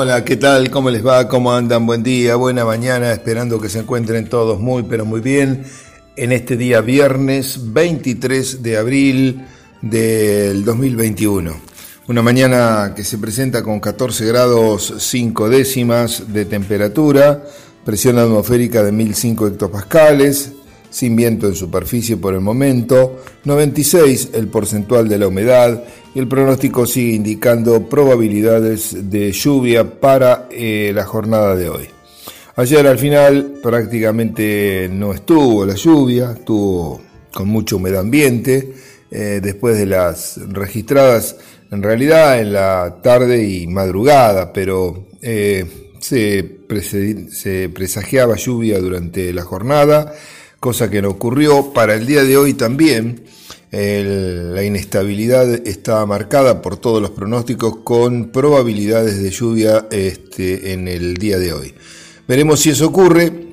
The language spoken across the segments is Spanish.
Hola, ¿qué tal? ¿Cómo les va? ¿Cómo andan? Buen día, buena mañana, esperando que se encuentren todos muy, pero muy bien en este día viernes 23 de abril del 2021. Una mañana que se presenta con 14 grados 5 décimas de temperatura, presión atmosférica de 1005 hectopascales, sin viento en superficie por el momento, 96 el porcentual de la humedad y el pronóstico sigue indicando probabilidades de lluvia para eh, la jornada de hoy. Ayer al final prácticamente no estuvo la lluvia, estuvo con mucha humedad ambiente, eh, después de las registradas en realidad en la tarde y madrugada, pero eh, se, se presagiaba lluvia durante la jornada cosa que no ocurrió. Para el día de hoy también la inestabilidad está marcada por todos los pronósticos con probabilidades de lluvia este, en el día de hoy. Veremos si eso ocurre.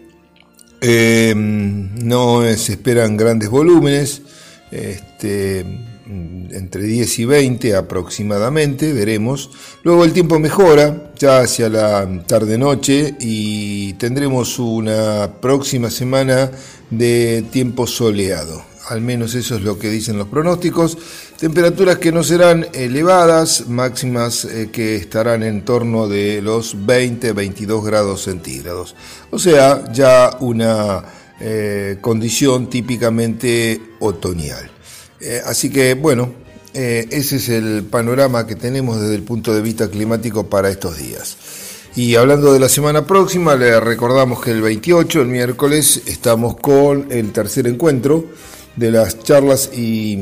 Em, no se esperan grandes volúmenes, este, entre 10 y 20 aproximadamente, veremos. Luego el tiempo mejora ya hacia la tarde-noche y tendremos una próxima semana de tiempo soleado. Al menos eso es lo que dicen los pronósticos. Temperaturas que no serán elevadas, máximas eh, que estarán en torno de los 20-22 grados centígrados. O sea, ya una eh, condición típicamente otoñal. Eh, así que bueno, ese es el panorama que tenemos desde el punto de vista climático para estos días. Y hablando de la semana próxima, le recordamos que el 28, el miércoles, estamos con el tercer encuentro de las charlas y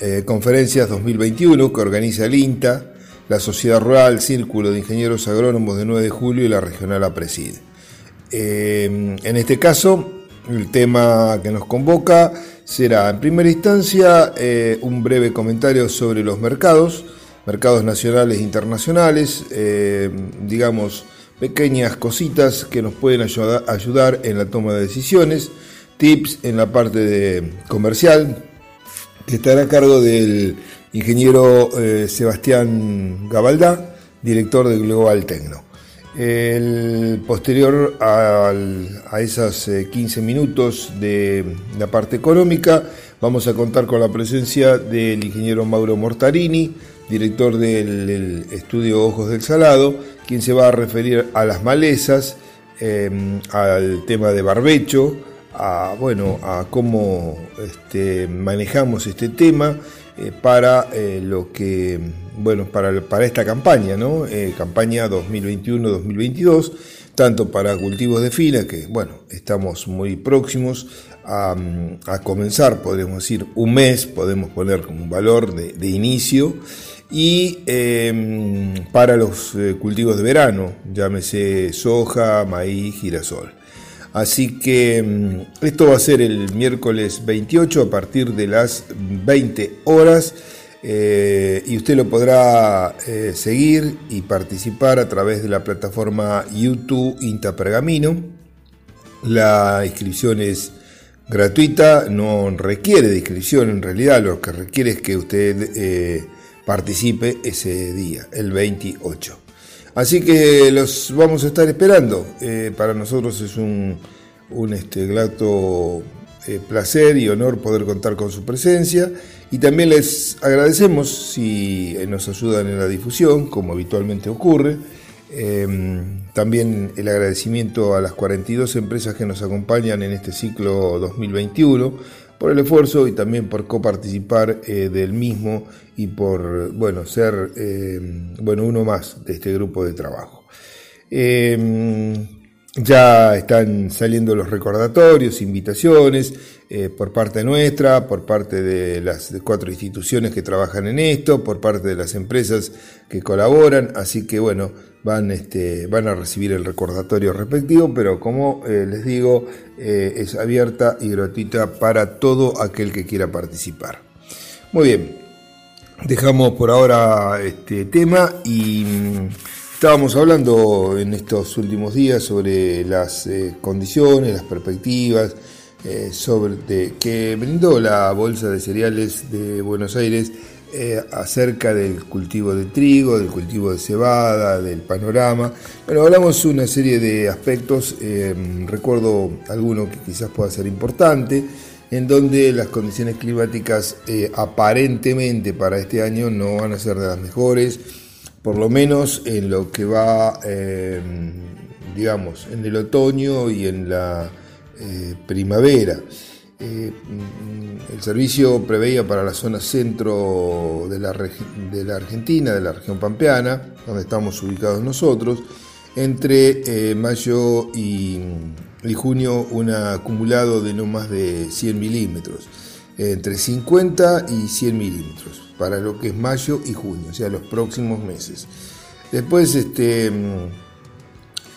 eh, conferencias 2021 que organiza el INTA, la Sociedad Rural, Círculo de Ingenieros Agrónomos de 9 de julio y la Regional APRESID. Eh, en este caso, el tema que nos convoca será, en primera instancia, eh, un breve comentario sobre los mercados, mercados nacionales e internacionales, digamos, pequeñas cositas que nos pueden ayudar, en la toma de decisiones, tips en la parte de comercial, que estará a cargo del ingeniero eh, Sebastián Gabaldá, director de Global Tecno. El posterior a, esos 15 minutos de la parte económica, vamos a contar con la presencia del ingeniero Mauro Mortarini, director del estudio Ojos del Salado, quien se va a referir a las malezas, em, al tema de barbecho, a, bueno, a cómo este, manejamos este tema eh, para eh, lo que, bueno, para, para esta campaña, ¿no? Eh, campaña 2021-2022, tanto para cultivos de fila, que, bueno, estamos muy próximos a, comenzar, podríamos decir, un mes, podemos poner como un valor de, de inicio, y em, para los eh, cultivos de verano, llámese soja, maíz, girasol. Así que em, esto va a ser el miércoles 28 a partir de las 20 horas eh, y usted lo podrá eh, seguir y participar a través de la plataforma YouTube Inta Pergamino. La inscripción es gratuita, no requiere de inscripción en realidad, lo que requiere es que usted participe ese día, el 28. Así que los vamos a estar esperando. Eh, para nosotros es un, un este, grato eh, placer y honor poder contar con su presencia. Y también les agradecemos si eh, nos ayudan en la difusión, como habitualmente ocurre. también el agradecimiento a las 42 empresas que nos acompañan en este ciclo 2021 por el esfuerzo y también por coparticipar eh, del mismo y por bueno, ser eh, bueno, uno más de este grupo de trabajo. Ya están saliendo los recordatorios, invitaciones eh, por parte nuestra, por parte de las cuatro instituciones que trabajan en esto, por parte de las empresas que colaboran, así que bueno, van, este, van a recibir el recordatorio respectivo, pero como eh, les digo, eh, es abierta y gratuita para todo aquel que quiera participar. Muy bien, dejamos por ahora este tema y mm, estábamos hablando en estos últimos días sobre las eh, condiciones, las perspectivas, sobre que brindó la Bolsa de Cereales de Buenos Aires eh, acerca del cultivo de trigo, del cultivo de cebada, del panorama. Bueno, hablamos una serie de aspectos, eh, recuerdo alguno que quizás pueda ser importante, en donde las condiciones climáticas aparentemente para este año no van a ser de las mejores, por lo menos en lo que va, digamos, en el otoño y en la primavera. Eh, el servicio preveía para la zona centro de la, Argentina, de la región pampeana, donde estamos ubicados nosotros, entre eh, mayo y, junio un acumulado de no más de 100 milímetros, entre 50 y 100 milímetros, para lo que es mayo y junio, o sea, los próximos meses. Después, este, mm,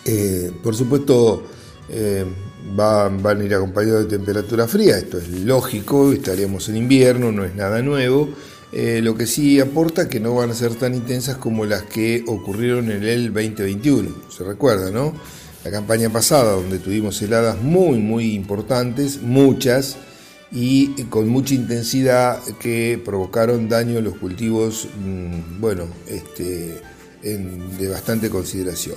eh, por supuesto, van a ir acompañados de temperatura fría, esto es lógico, estaríamos en invierno, no es nada nuevo. Eh, lo que sí aporta que no van a ser tan intensas como las que ocurrieron en el 2021. Se recuerda, ¿no? La campaña pasada, donde tuvimos heladas muy, muy importantes, muchas, y con mucha intensidad que provocaron daño a los cultivos, mm, bueno, este, de bastante consideración.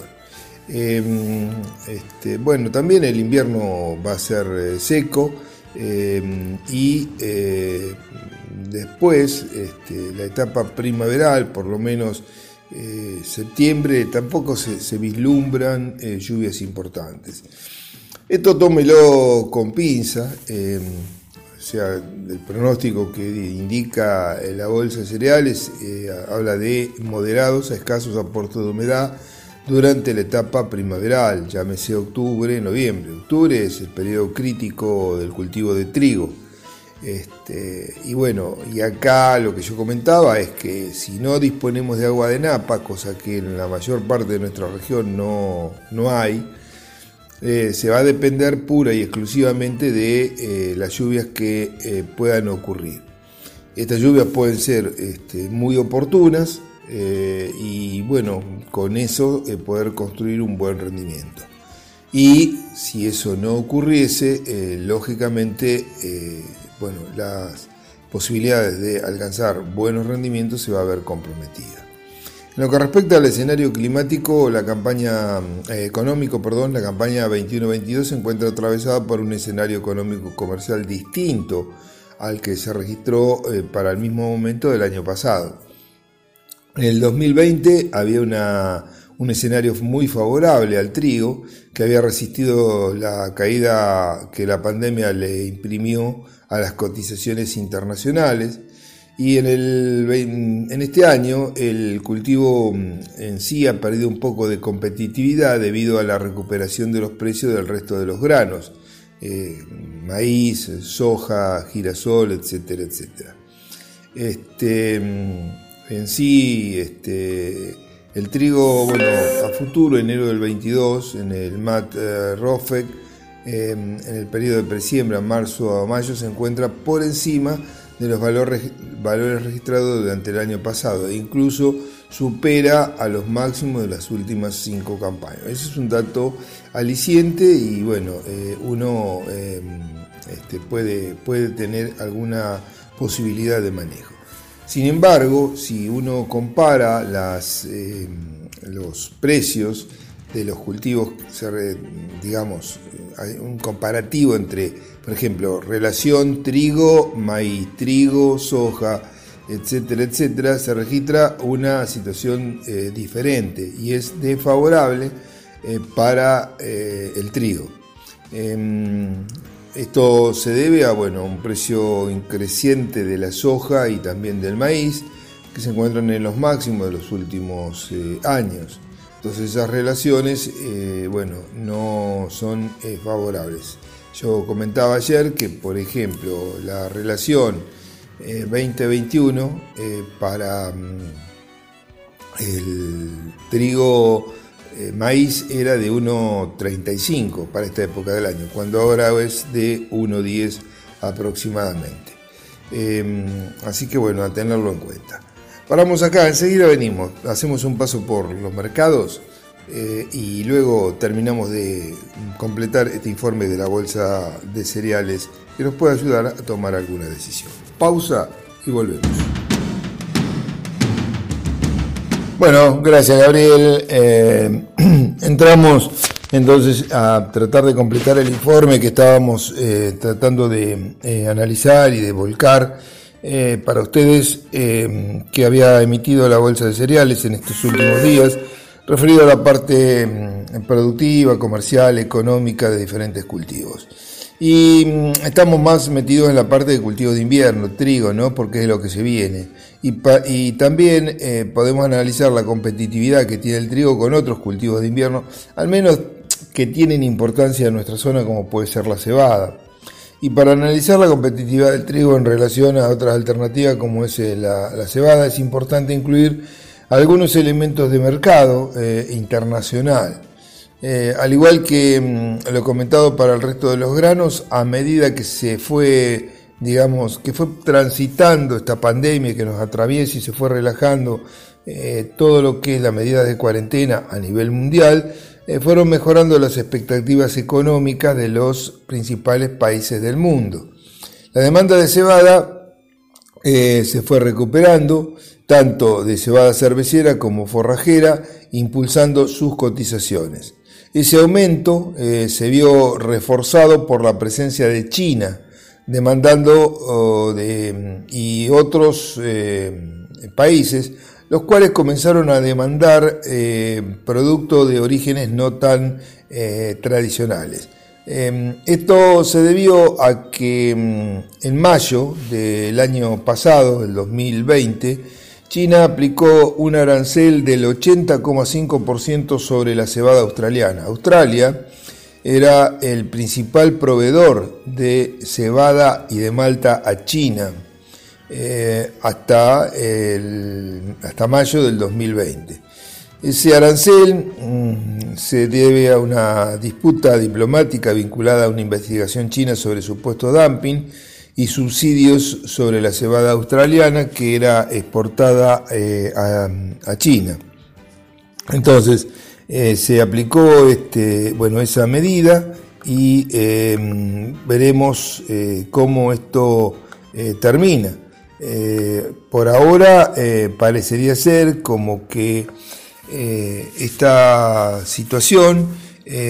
Em, este, bueno, también el invierno va a ser eh, seco em, y eh, después este, la etapa primaveral, por lo menos eh, septiembre, tampoco se, vislumbran lluvias importantes. Esto tómelo con pinza, em, o sea, el pronóstico que indica la bolsa de cereales habla de moderados a escasos aportes de humedad durante la etapa primaveral, llámese octubre, noviembre. Octubre es el periodo crítico del cultivo de trigo. Este, y bueno, y acá lo que yo comentaba es que si no disponemos de agua de napa, cosa que en la mayor parte de nuestra región no, hay, eh, se va a depender pura y exclusivamente de eh, las lluvias que eh, puedan ocurrir. Estas lluvias pueden ser este, muy oportunas, y bueno, con eso poder construir un buen rendimiento. Y si eso no ocurriese, lógicamente, bueno, las posibilidades de alcanzar buenos rendimientos se va a ver comprometida. En lo que respecta al escenario climático, la campaña económico, perdón, la campaña 21-22 se encuentra atravesada por un escenario económico comercial distinto al que se registró para el mismo momento del año pasado. En el 2020 había un escenario muy favorable al trigo, que había resistido la caída que la pandemia le imprimió a las cotizaciones internacionales. Y en, el, en este año el cultivo en sí ha perdido un poco de competitividad debido a la recuperación de los precios del resto de los granos, eh, maíz, soja, girasol, etcétera, etcétera. Este, en sí, este, el trigo, bueno, a futuro, enero del 22, en el MAT eh, ROFEC, em, en el periodo de presiembra, marzo a mayo, se encuentra por encima de los valores, registrados durante el año pasado e incluso supera a los máximos de las últimas cinco campañas. Ese es un dato aliciente y bueno, eh, uno em, este, puede, puede tener alguna posibilidad de manejo. Sin embargo, si uno compara eh, los precios de los cultivos, digamos, hay un comparativo entre, por ejemplo, relación trigo, maíz, trigo, soja, etcétera, etcétera, se registra una situación eh, diferente y es desfavorable eh, para el trigo. Em, esto se debe a bueno, un precio increciente de la soja y también del maíz, que se encuentran en los máximos de los últimos eh, años. Entonces esas relaciones eh, bueno, no son eh, favorables. Yo comentaba ayer que, por ejemplo, la relación 2021 para mm, el trigo eh, maíz era de 1,35 para esta época del año, cuando ahora es de 1,10 aproximadamente. Em, así que bueno, a tenerlo en cuenta. Paramos acá, enseguida venimos, hacemos un paso por los mercados eh, y luego terminamos de completar este informe de la bolsa de cereales que nos puede ayudar a tomar alguna decisión. Pausa y volvemos. Bueno, gracias Gabriel. Eh, entramos entonces a tratar de completar el informe que estábamos eh, tratando de analizar y de volcar para ustedes que había emitido la Bolsa de Cereales en estos últimos días, referido a la parte mm, productiva, comercial, económica de diferentes cultivos. Y mm, estamos más metidos en la parte de cultivo de invierno, trigo, ¿no? Porque es lo que se viene. Y, también eh, podemos analizar la competitividad que tiene el trigo con otros cultivos de invierno, al menos que tienen importancia en nuestra zona, como puede ser la cebada. Y para analizar la competitividad del trigo en relación a otras alternativas como es eh, la, cebada, es importante incluir algunos elementos de mercado eh, internacional. Eh, al igual que mm, lo comentado para el resto de los granos, a medida que se fue, digamos, que fue transitando esta pandemia que nos atraviesa y se fue relajando eh, todo lo que es la medida de cuarentena a nivel mundial, eh, fueron mejorando las expectativas económicas de los principales países del mundo. La demanda de cebada se fue recuperando, tanto de cebada cervecera como forrajera, impulsando sus cotizaciones. Ese aumento eh, se vio reforzado por la presencia de China, demandando oh, de, y otros eh, países, los cuales comenzaron a demandar eh, productos de orígenes no tan tradicionales. Em, esto se debió a que mm, en mayo del año pasado, del 2020, China aplicó un arancel del 80,5% sobre la cebada australiana. Australia era el principal proveedor de cebada y de malta a China eh, hasta, hasta mayo del 2020. Ese arancel mm, se debe a una disputa diplomática vinculada a una investigación china sobre supuesto dumping y subsidios sobre la cebada australiana que era exportada eh, a, China. Entonces, eh, se aplicó este, bueno, esa medida y em, veremos cómo esto termina. Por ahora parecería ser como que esta situación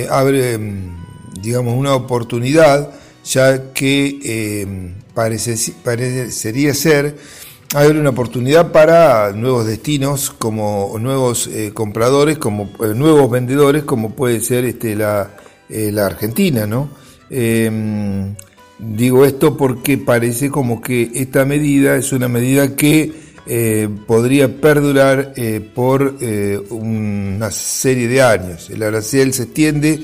abre, em, digamos, una oportunidad ya que eh, parecería ser haber una oportunidad para nuevos destinos, como nuevos eh, compradores, como eh, nuevos vendedores, como puede ser este, la, la Argentina, ¿no? Digo esto porque parece como que esta medida es una medida que podría perdurar por una serie de años. El arancel se extiende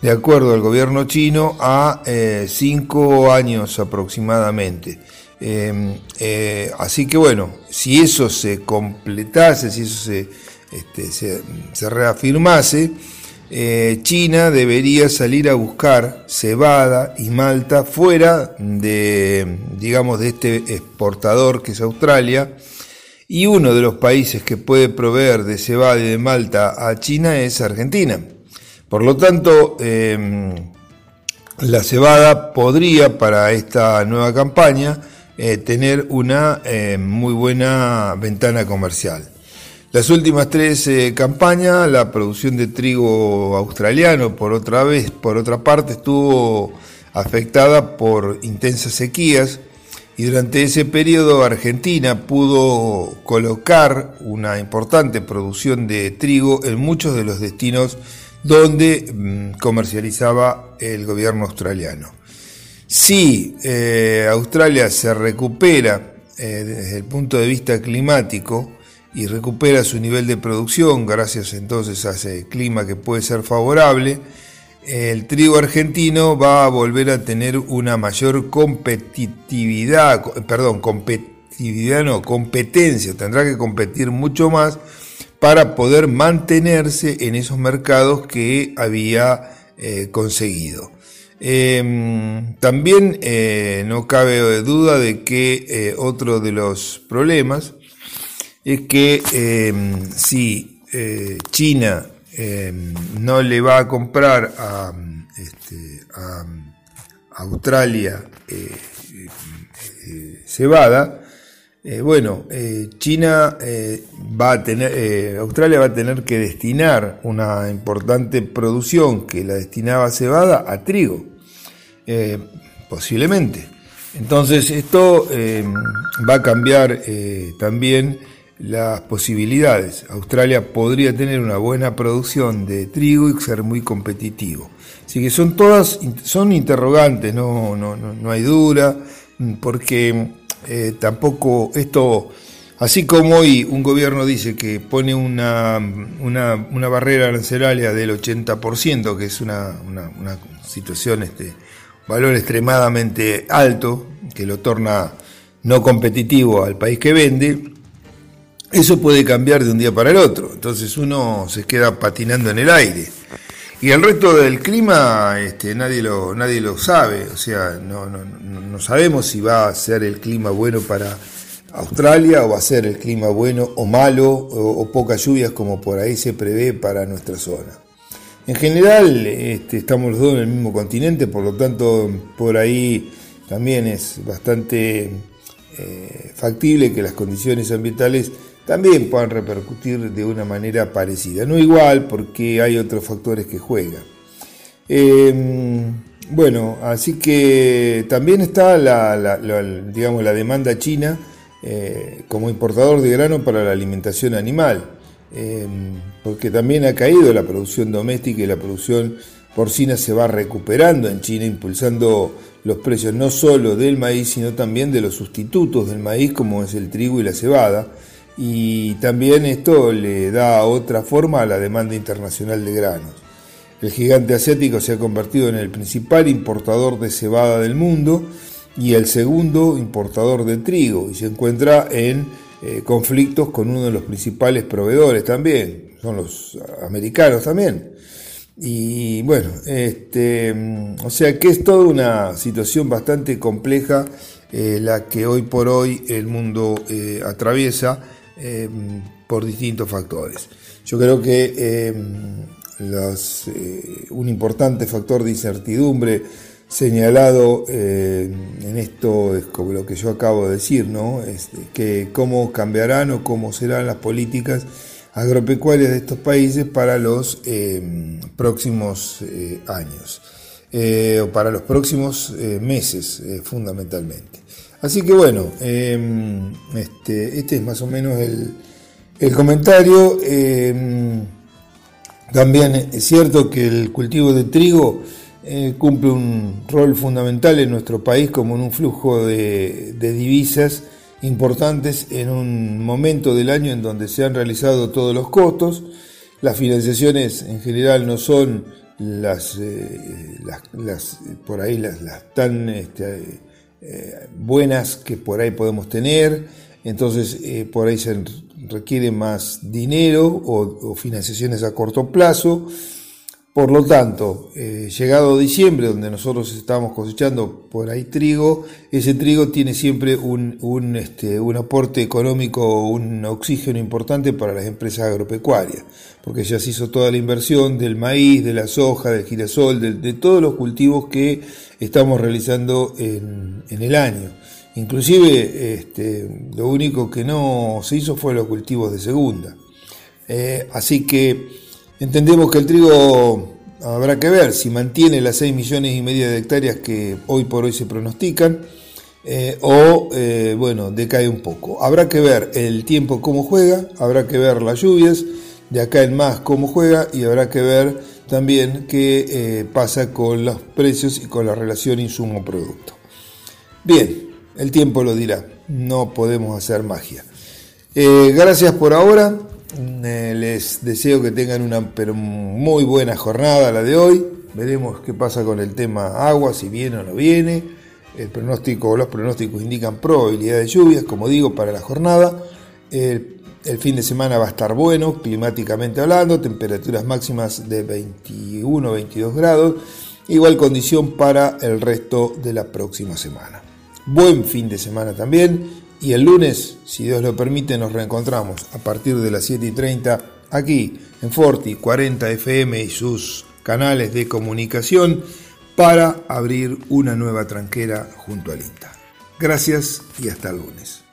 de acuerdo al gobierno chino, a eh, cinco años aproximadamente. Em, eh, así que bueno, si eso se completase, si eso se, este, se, reafirmase, eh, China debería salir a buscar cebada y malta fuera de, digamos, de este exportador que es Australia. Y uno de los países que puede proveer de cebada y de malta a China es Argentina. Por lo tanto, em, la cebada podría para esta nueva campaña eh, tener una em, muy buena ventana comercial. Las últimas tres eh, campañas, la producción de trigo australiano, por otra vez, por otra parte, estuvo afectada por intensas sequías y durante ese periodo Argentina pudo colocar una importante producción de trigo en muchos de los destinos donde mm, comercializaba el gobierno australiano. Si eh, Australia se recupera eh, desde el punto de vista climático y recupera su nivel de producción gracias entonces a ese clima que puede ser favorable, el trigo argentino va a volver a tener una mayor competitividad, perdón, competitividad no, competencia, tendrá que competir mucho más para poder mantenerse en esos mercados que había eh, conseguido. Em, también eh, no cabe duda de que eh, otro de los problemas es que em, si China em, no le va a comprar a, este, Australia cebada, Eh, bueno, eh, China eh, va a tener, Australia va a tener que destinar una importante producción que la destinaba a cebada a trigo, posiblemente. Entonces esto va a cambiar también las posibilidades. Australia podría tener una buena producción de trigo y ser muy competitivo. Así que son todas, son interrogantes, no, no, no hay dura, porque eh, tampoco esto, así como hoy un gobierno dice que pone una, una, barrera arancelaria del 80%, que es una, una, situación, este, valor extremadamente alto, que lo torna no competitivo al país que vende, eso puede cambiar de un día para el otro. Entonces uno se queda patinando en el aire. Y el resto del clima este, nadie, lo, nadie lo sabe, o sea, no, no, no sabemos si va a ser el clima bueno para Australia o va a ser el clima bueno o malo o, pocas lluvias como por ahí se prevé para nuestra zona. En general este, estamos los dos en el mismo continente, por lo tanto por ahí también es bastante eh, factible que las condiciones ambientales también puedan repercutir de una manera parecida. No igual porque hay otros factores que juegan. Em, bueno, así que también está la, digamos, la demanda china eh, como importador de grano para la alimentación animal, em, porque también ha caído la producción doméstica y la producción porcina se va recuperando en China, impulsando los precios no solo del maíz, sino también de los sustitutos del maíz, como es el trigo y la cebada y también esto le da otra forma a la demanda internacional de granos. El gigante asiático se ha convertido en el principal importador de cebada del mundo y el segundo importador de trigo y se encuentra en eh, conflictos con uno de los principales proveedores también, son los americanos también. Y bueno, este, o sea que es toda una situación bastante compleja eh, la que hoy por hoy el mundo eh, atraviesa eh, por distintos factores. Yo creo que eh, eh, un importante factor de incertidumbre señalado en esto es lo que yo acabo de decir, ¿no? Este, que cómo cambiarán o cómo serán las políticas agropecuarias de estos países para los próximos años, o para los próximos meses fundamentalmente. Así que bueno, em, este, este, es más o menos el, comentario. Em, también es cierto que el cultivo de trigo eh, cumple un rol fundamental en nuestro país como en un flujo de, divisas importantes en un momento del año en donde se han realizado todos los costos. Las financiaciones en general no son las, eh, las, por ahí las, las tan este, eh, buenas que por ahí podemos tener, entonces eh, por ahí se requiere más dinero o, financiaciones a corto plazo. Por lo tanto, eh, llegado diciembre, donde nosotros estamos cosechando por ahí trigo, ese trigo tiene siempre un, un, este, un aporte económico, un oxígeno importante para las empresas agropecuarias, porque ya se hizo toda la inversión del maíz, de la soja, del girasol, de, todos los cultivos que estamos realizando en, el año. Inclusive este, lo único que no se hizo fue los cultivos de segunda. Eh, así que entendemos que el trigo habrá que ver si mantiene las 6 millones y media de hectáreas que hoy por hoy se pronostican eh, o eh, bueno, decae un poco. Habrá que ver el tiempo cómo juega, habrá que ver las lluvias, de acá en más cómo juega y habrá que ver también qué eh, pasa con los precios y con la relación insumo-producto. Bien, el tiempo lo dirá, no podemos hacer magia. Gracias por ahora, les deseo que tengan una muy buena jornada la de hoy, veremos qué pasa con el tema agua, si viene o no viene, el pronóstico, los pronósticos indican probabilidad de lluvias, como digo, para la jornada. El fin de semana va a estar bueno, climáticamente hablando, temperaturas máximas de 21-22 grados, igual condición para el resto de la próxima semana. Buen fin de semana también y el lunes, si Dios lo permite, nos reencontramos a partir de las 7 y 30 aquí en Forti 40 FM y sus canales de comunicación para abrir una nueva tranquera junto al INTA. Gracias y hasta el lunes.